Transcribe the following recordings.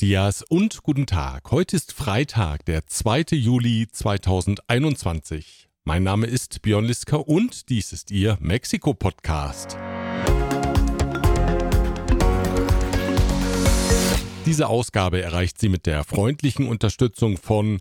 dias und guten Tag. Heute ist Freitag, der 2. Juli 2021. Mein Name ist Björn Liska und dies ist Ihr Mexiko-Podcast. Diese Ausgabe erreicht Sie mit der freundlichen Unterstützung von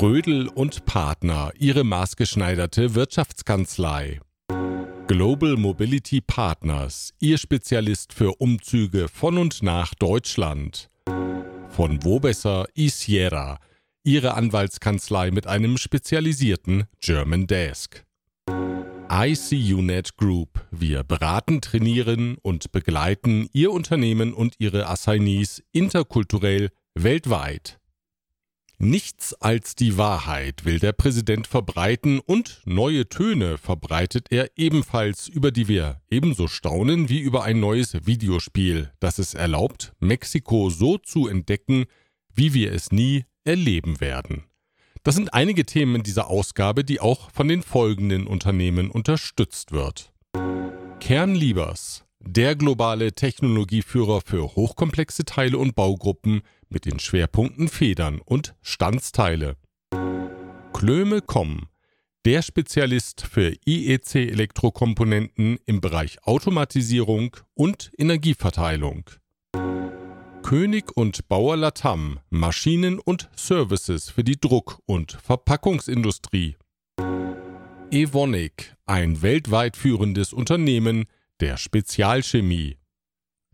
Rödel und Partner, Ihre maßgeschneiderte Wirtschaftskanzlei. Global Mobility Partners, Ihr Spezialist für Umzüge von und nach Deutschland. Von Wobesser Isiera, Ihre Anwaltskanzlei mit einem spezialisierten German Desk. ICUNET Group. Wir beraten, trainieren und begleiten Ihr Unternehmen und Ihre Assignees interkulturell weltweit. Nichts als die Wahrheit will der Präsident verbreiten und neue Töne verbreitet er ebenfalls, über die wir ebenso staunen wie über ein neues Videospiel, das es erlaubt, Mexiko so zu entdecken, wie wir es nie erleben werden. Das sind einige Themen in dieser Ausgabe, die auch von den folgenden Unternehmen unterstützt wird. Kernliebers, der globale Technologieführer für hochkomplexe Teile und Baugruppen mit den Schwerpunkten Federn und Standsteile. Klöme.com, der Spezialist für IEC-Elektrokomponenten im Bereich Automatisierung und Energieverteilung. König und Bauer Latam, Maschinen und Services für die Druck- und Verpackungsindustrie. Evonik, ein weltweit führendes Unternehmen der Spezialchemie.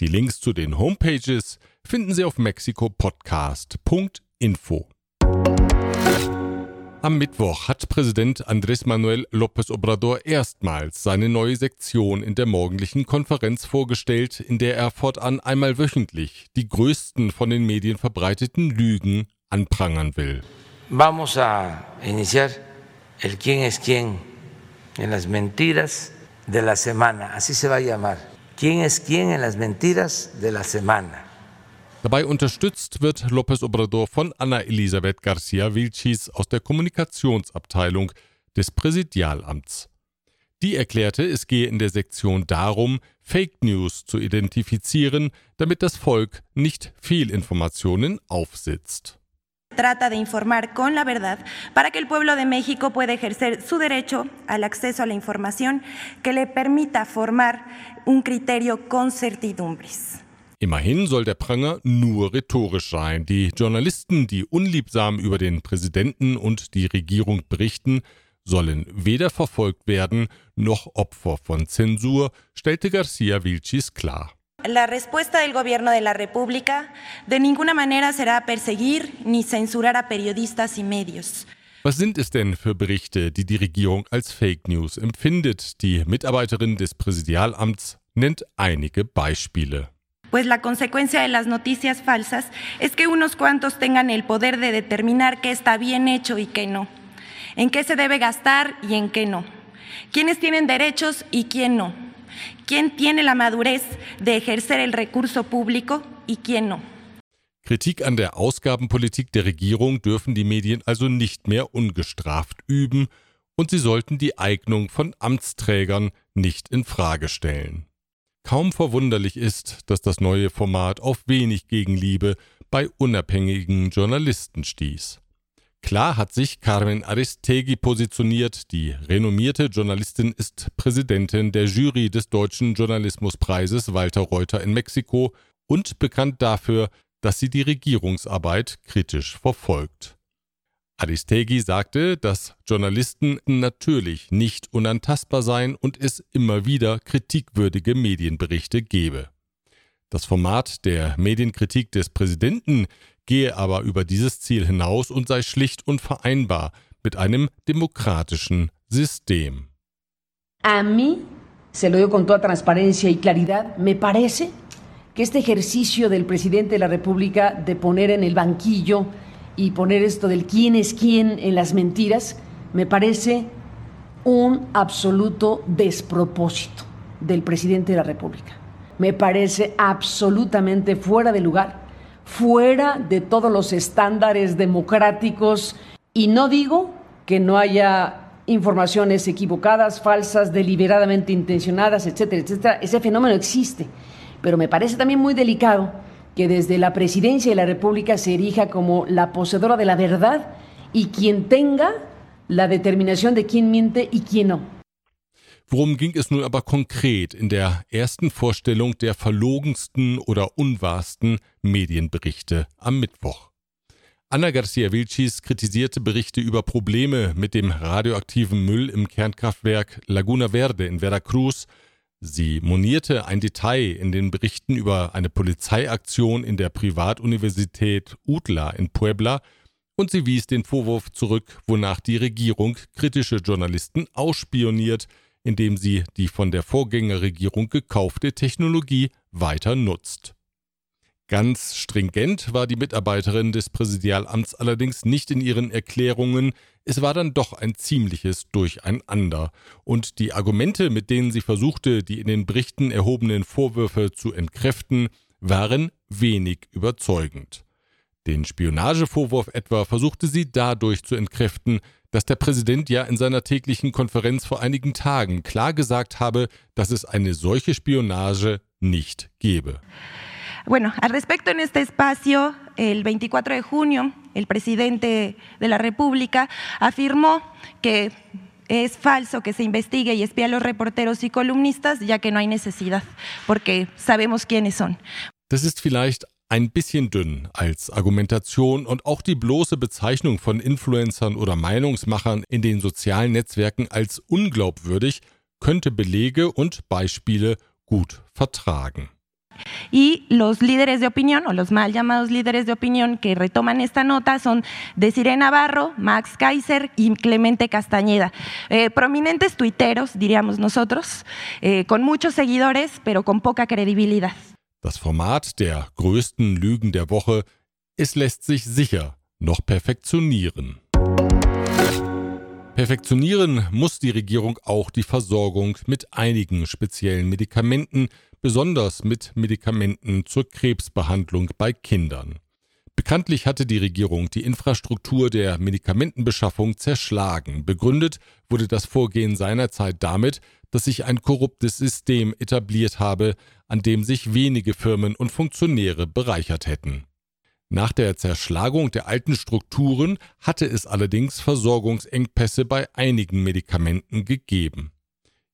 Die Links zu den Homepages finden Sie auf mexikopodcast.info. Am Mittwoch hat Präsident Andrés Manuel López Obrador erstmals seine neue Sektion in der morgendlichen Konferenz vorgestellt, in der er fortan einmal wöchentlich die größten von den Medien verbreiteten Lügen anprangern will. Vamos a iniciar el quién es quién en las mentiras de la semana, así se va a llamar. ¿Quién es quién en las mentiras de la semana? Dabei unterstützt wird López Obrador von Anna Elisabeth Garcia Vilchis aus der Kommunikationsabteilung des Präsidialamts. Die erklärte, es gehe in der Sektion darum, Fake News zu identifizieren, damit das Volk nicht Fehlinformationen aufsitzt. Trata de informar con la verdad para que el pueblo de México pueda ejercer su derecho al acceso a la información que le permita formar un criterio con certidumbres. Immerhin soll der Pranger nur rhetorisch sein. Die Journalisten, die unliebsam über den Präsidenten und die Regierung berichten, sollen weder verfolgt werden noch Opfer von Zensur, stellte Garcia Vilchis klar. La respuesta del Gobierno de la República de ninguna manera será perseguir ni censurar a periodistas y medios. Was sind es denn für Berichte, die die Regierung als Fake News empfindet? Die Mitarbeiterin des Präsidialamts nennt einige Beispiele. Pues la consecuencia de las noticias falsas es que unos cuantos tengan el poder de determinar qué está bien hecho y qué no, en qué se debe gastar y en qué no, quiénes tienen derechos y quién no, quién tiene la madurez de ejercer el recurso público y quién no. Kritik an der Ausgabenpolitik der Regierung dürfen die Medien also nicht mehr ungestraft üben und sie sollten die Eignung von Amtsträgern nicht in Frage stellen. Kaum verwunderlich ist, dass das neue Format auf wenig Gegenliebe bei unabhängigen Journalisten stieß. Klar hat sich Carmen Aristegui positioniert. Die renommierte Journalistin ist Präsidentin der Jury des Deutschen Journalismuspreises Walter Reuter in Mexiko und bekannt dafür, dass sie die Regierungsarbeit kritisch verfolgt. Aristegui sagte, dass Journalisten natürlich nicht unantastbar seien und es immer wieder kritikwürdige Medienberichte gebe. Das Format der Medienkritik des Präsidenten gehe aber über dieses Ziel hinaus und sei schlicht unvereinbar mit einem demokratischen System. A mí, se lo digo con toda transparencia y claridad, me parece que este ejercicio del presidente de la República de poner en el banquillo y poner esto del quién es quién en las mentiras, me parece un absoluto despropósito del presidente de la República. Me parece absolutamente fuera de lugar, fuera de todos los estándares democráticos y no digo que no haya informaciones equivocadas, falsas, deliberadamente intencionadas, etcétera, etcétera. Ese fenómeno existe, pero me parece también muy delicado que desde la presidencia de la República se erija como la poseedora de la verdad y quien tenga la determinación de quién miente y quién no. Worum ging es nun aber konkret in der ersten Vorstellung der verlogensten oder unwahrsten Medienberichte am Mittwoch? Anna Garcia Vilchis kritisierte Berichte über Probleme mit dem radioaktiven Müll im Kernkraftwerk Laguna Verde in Veracruz. Sie monierte ein Detail in den Berichten über eine Polizeiaktion in der Privatuniversität UTLA in Puebla und sie wies den Vorwurf zurück, wonach die Regierung kritische Journalisten ausspioniert, indem sie die von der Vorgängerregierung gekaufte Technologie weiter nutzt. Ganz stringent war die Mitarbeiterin des Präsidialamts allerdings nicht in ihren Erklärungen, es war dann doch ein ziemliches Durcheinander, und die Argumente, mit denen sie versuchte, die in den Berichten erhobenen Vorwürfe zu entkräften, waren wenig überzeugend. Den Spionagevorwurf etwa versuchte sie dadurch zu entkräften, dass der Präsident ja in seiner täglichen Konferenz vor einigen Tagen klar gesagt habe, dass es eine solche Spionage nicht gebe. Bueno, al respecto en este espacio, el 24 de junio, el presidente de la República afirmó que es falso que se investigue y espíe a los reporteros y columnistas, ya que no hay necesidad, porque sabemos quiénes son. Das ist vielleicht ein bisschen dünn als Argumentation und auch die bloße Bezeichnung von Influencern oder Meinungsmachern in den sozialen Netzwerken als unglaubwürdig könnte Belege und Beispiele gut vertragen. Y los líderes de opinión, o los mal llamados líderes de opinión que retoman esta nota son Desiree Navarro, Max Kaiser y Clemente Castañeda. Eh, prominentes tuiteros, diríamos nosotros, eh, con muchos seguidores, pero con poca credibilidad. Das Format der größten Lügen der Woche, es lässt sich sicher noch perfektionieren. Perfektionieren muss die Regierung auch die Versorgung mit einigen speziellen Medikamenten, besonders mit Medikamenten zur Krebsbehandlung bei Kindern. Bekanntlich hatte die Regierung die Infrastruktur der Medikamentenbeschaffung zerschlagen. Begründet wurde das Vorgehen seinerzeit damit, dass sich ein korruptes System etabliert habe, an dem sich wenige Firmen und Funktionäre bereichert hätten. Nach der Zerschlagung der alten Strukturen hatte es allerdings Versorgungsengpässe bei einigen Medikamenten gegeben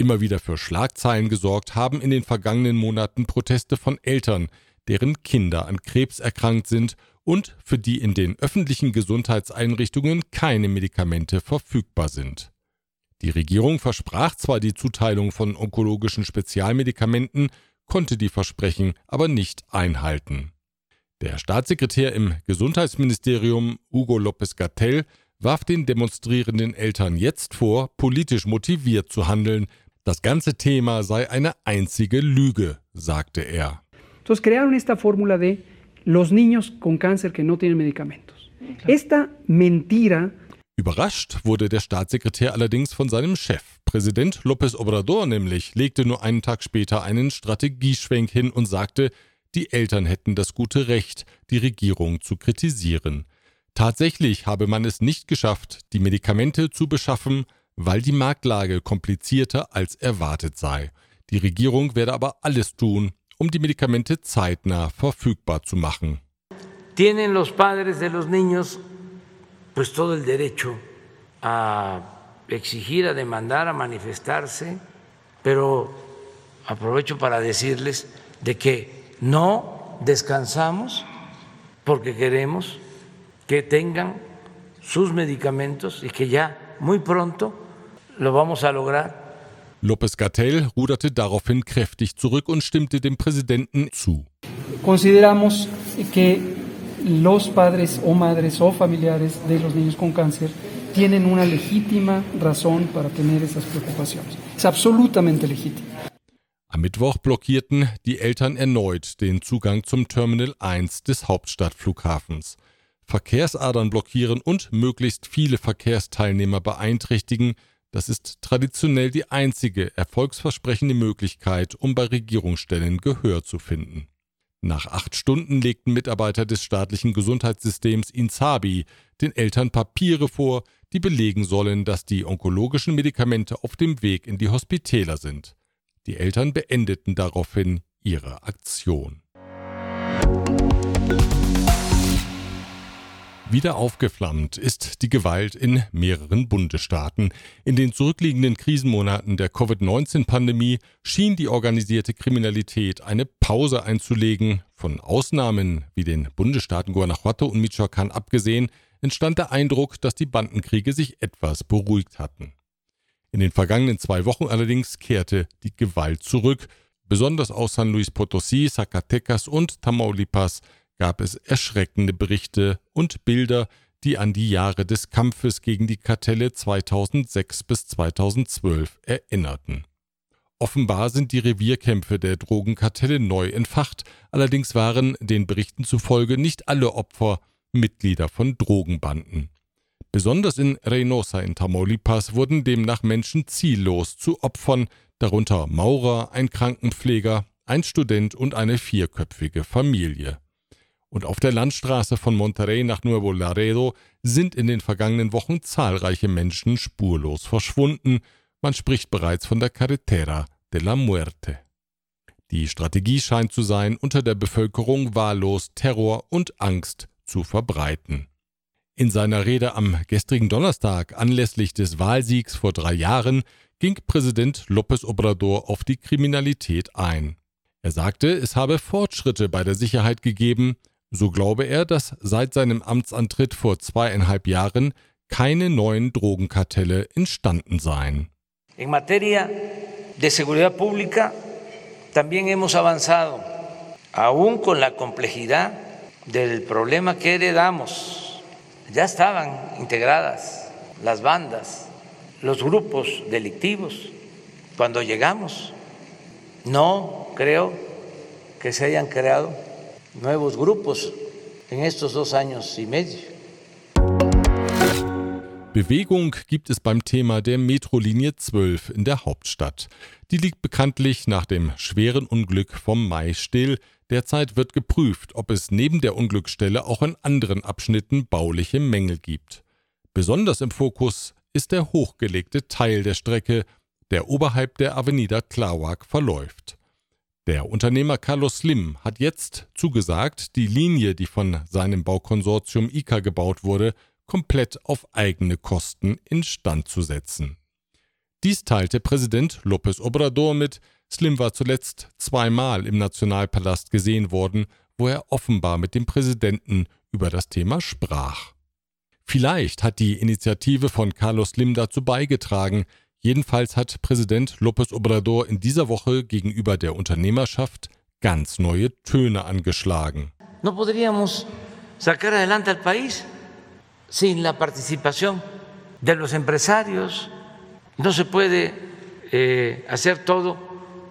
immer wieder für Schlagzeilen gesorgt haben in den vergangenen Monaten Proteste von Eltern, deren Kinder an Krebs erkrankt sind und für die in den öffentlichen Gesundheitseinrichtungen keine Medikamente verfügbar sind. Die Regierung versprach zwar die Zuteilung von onkologischen Spezialmedikamenten, konnte die Versprechen aber nicht einhalten. Der Staatssekretär im Gesundheitsministerium Hugo López Gatell warf den demonstrierenden Eltern jetzt vor, politisch motiviert zu handeln, das ganze Thema sei eine einzige Lüge, sagte er. Entonces crearon esta fórmula de los niños con cáncer que no tienen medicamentos. Esta mentira Überrascht wurde der Staatssekretär allerdings von seinem Chef. Präsident López Obrador nämlich legte nur einen Tag später einen Strategieschwenk hin und sagte, die Eltern hätten das gute Recht, die Regierung zu kritisieren. Tatsächlich habe man es nicht geschafft, die Medikamente zu beschaffen, weil die Marktlage komplizierter als erwartet sei. Die Regierung werde aber alles tun, um die Medikamente zeitnah verfügbar zu machen. Tienen los padres de los niños pues todo el derecho a exigir, a demandar, a manifestarse, pero aprovecho para decirles de que no descansamos porque queremos que tengan sus medicamentos y que ya muy pronto lo vamos a lograr. López Gatell ruderte daraufhin kräftig zurück und stimmte dem Präsidenten zu. Consideramos que los padres o madres o familiares de los niños con cáncer tienen una legítima razón para tener esas preocupaciones. Es absolutamente legítimo. Am Mittwoch blockierten die Eltern erneut den Zugang zum Terminal 1 des Hauptstadtflughafens. Verkehrsadern blockieren und möglichst viele Verkehrsteilnehmer beeinträchtigen, das ist traditionell die einzige erfolgsversprechende Möglichkeit, um bei Regierungsstellen Gehör zu finden. Nach acht Stunden legten Mitarbeiter des staatlichen Gesundheitssystems INSABI den Eltern Papiere vor, die belegen sollen, dass die onkologischen Medikamente auf dem Weg in die Hospitäler sind. Die Eltern beendeten daraufhin ihre Aktion. Wieder aufgeflammt ist die Gewalt in mehreren Bundesstaaten. In den zurückliegenden Krisenmonaten der Covid-19-Pandemie schien die organisierte Kriminalität eine Pause einzulegen. Von Ausnahmen wie den Bundesstaaten Guanajuato und Michoacán abgesehen, entstand der Eindruck, dass die Bandenkriege sich etwas beruhigt hatten. In den vergangenen zwei Wochen allerdings kehrte die Gewalt zurück. Besonders aus San Luis Potosí, Zacatecas und Tamaulipas gab es erschreckende Berichte und Bilder, die an die Jahre des Kampfes gegen die Kartelle 2006 bis 2012 erinnerten. Offenbar sind die Revierkämpfe der Drogenkartelle neu entfacht, allerdings waren den Berichten zufolge nicht alle Opfer Mitglieder von Drogenbanden. Besonders in Reynosa in Tamaulipas wurden demnach Menschen ziellos zu Opfern, darunter Maurer, ein Krankenpfleger, ein Student und eine vierköpfige Familie. Und auf der Landstraße von Monterrey nach Nuevo Laredo sind in den vergangenen Wochen zahlreiche Menschen spurlos verschwunden. Man spricht bereits von der Carretera de la Muerte. Die Strategie scheint zu sein, unter der Bevölkerung wahllos Terror und Angst zu verbreiten. In seiner Rede am gestrigen Donnerstag anlässlich des Wahlsiegs vor drei Jahren ging Präsident López Obrador auf die Kriminalität ein. Er sagte, es habe Fortschritte bei der Sicherheit gegeben, so glaube er, dass seit seinem Amtsantritt vor zweieinhalb Jahren keine neuen Drogenkartelle entstanden seien. En materia de seguridad pública también hemos avanzado, aún con la complejidad del problema que heredamos. Ya estaban integradas las bandas, los grupos delictivos cuando llegamos. No creo que se hayan creado nuevos grupos en estos dos años y medio. Bewegung gibt es beim Thema der Metrolinie 12 in der Hauptstadt. Die liegt bekanntlich nach dem schweren Unglück vom Mai still. Derzeit wird geprüft, ob es neben der Unglücksstelle auch in anderen Abschnitten bauliche Mängel gibt. Besonders im Fokus ist der hochgelegte Teil der Strecke, der oberhalb der Avenida Tláhuac verläuft. Der Unternehmer Carlos Slim hat jetzt zugesagt, die Linie, die von seinem Baukonsortium ICA gebaut wurde, komplett auf eigene Kosten instand zu setzen. Dies teilte Präsident López Obrador mit. Slim war zuletzt zweimal im Nationalpalast gesehen worden, wo er offenbar mit dem Präsidenten über das Thema sprach. Vielleicht hat die Initiative von Carlos Slim dazu beigetragen, Jedenfalls hat Präsident López Obrador in dieser Woche gegenüber der Unternehmerschaft ganz neue Töne angeschlagen. No podríamos sacar adelante al país sin la participación de los empresarios. No se puede eh, hacer todo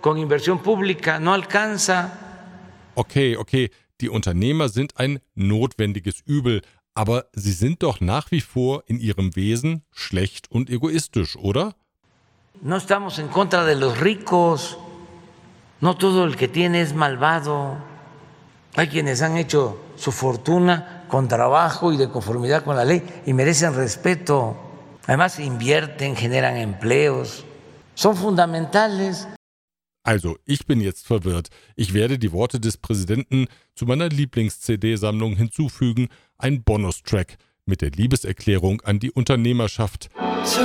con inversión pública, no alcanza. Okay, okay, die Unternehmer sind ein notwendiges Übel, aber sie sind doch nach wie vor in ihrem Wesen schlecht und egoistisch, oder? No estamos en contra de los ricos. No todo el que tiene es malvado. Hay quienes han hecho su fortuna con trabajo y de conformidad con la ley y merecen respeto. Además invierten, generan empleos. Son fundamentales. Also, ich bin jetzt verwirrt. Ich werde die Worte des Präsidenten zu meiner Lieblings-CD-Sammlung hinzufügen, ein Bonustrack mit der Liebeserklärung an die Unternehmerschaft. So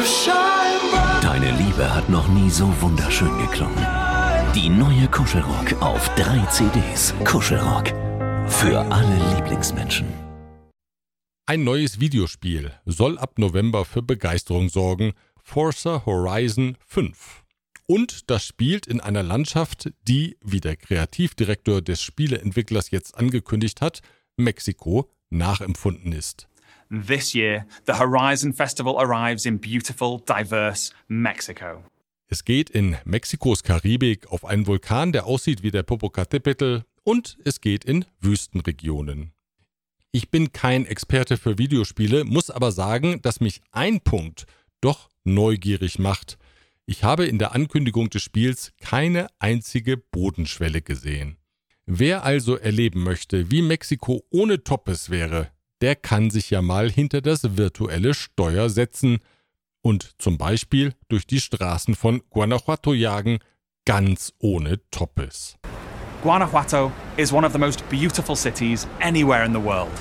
Deine Liebe hat noch nie so wunderschön geklungen. Die neue Kuschelrock auf drei CDs. Kuschelrock. Für alle Lieblingsmenschen. Ein neues Videospiel soll ab November für Begeisterung sorgen. Forza Horizon 5. Und das spielt in einer Landschaft, die, wie der Kreativdirektor des Spieleentwicklers jetzt angekündigt hat, Mexiko nachempfunden ist. This year, the Horizon Festival arrives in beautiful, diverse Mexico. Es geht in Mexikos Karibik auf einen Vulkan, der aussieht wie der Popocatépetl, und es geht in Wüstenregionen. Ich bin kein Experte für Videospiele, muss aber sagen, dass mich ein Punkt doch neugierig macht. Ich habe in der Ankündigung des Spiels keine einzige Bodenschwelle gesehen. Wer also erleben möchte, wie Mexiko ohne Toppes wäre, der kann sich ja mal hinter das virtuelle Steuer setzen und zum Beispiel durch die Straßen von Guanajuato jagen, ganz ohne Toppes. Guanajuato is one of the most beautiful cities anywhere in the world.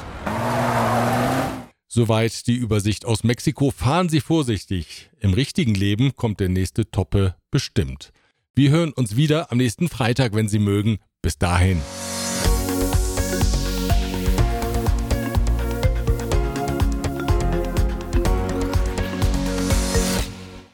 Soweit die Übersicht aus Mexiko. Fahren Sie vorsichtig. Im richtigen Leben kommt der nächste Toppe bestimmt. Wir hören uns wieder am nächsten Freitag, wenn Sie mögen. Bis dahin.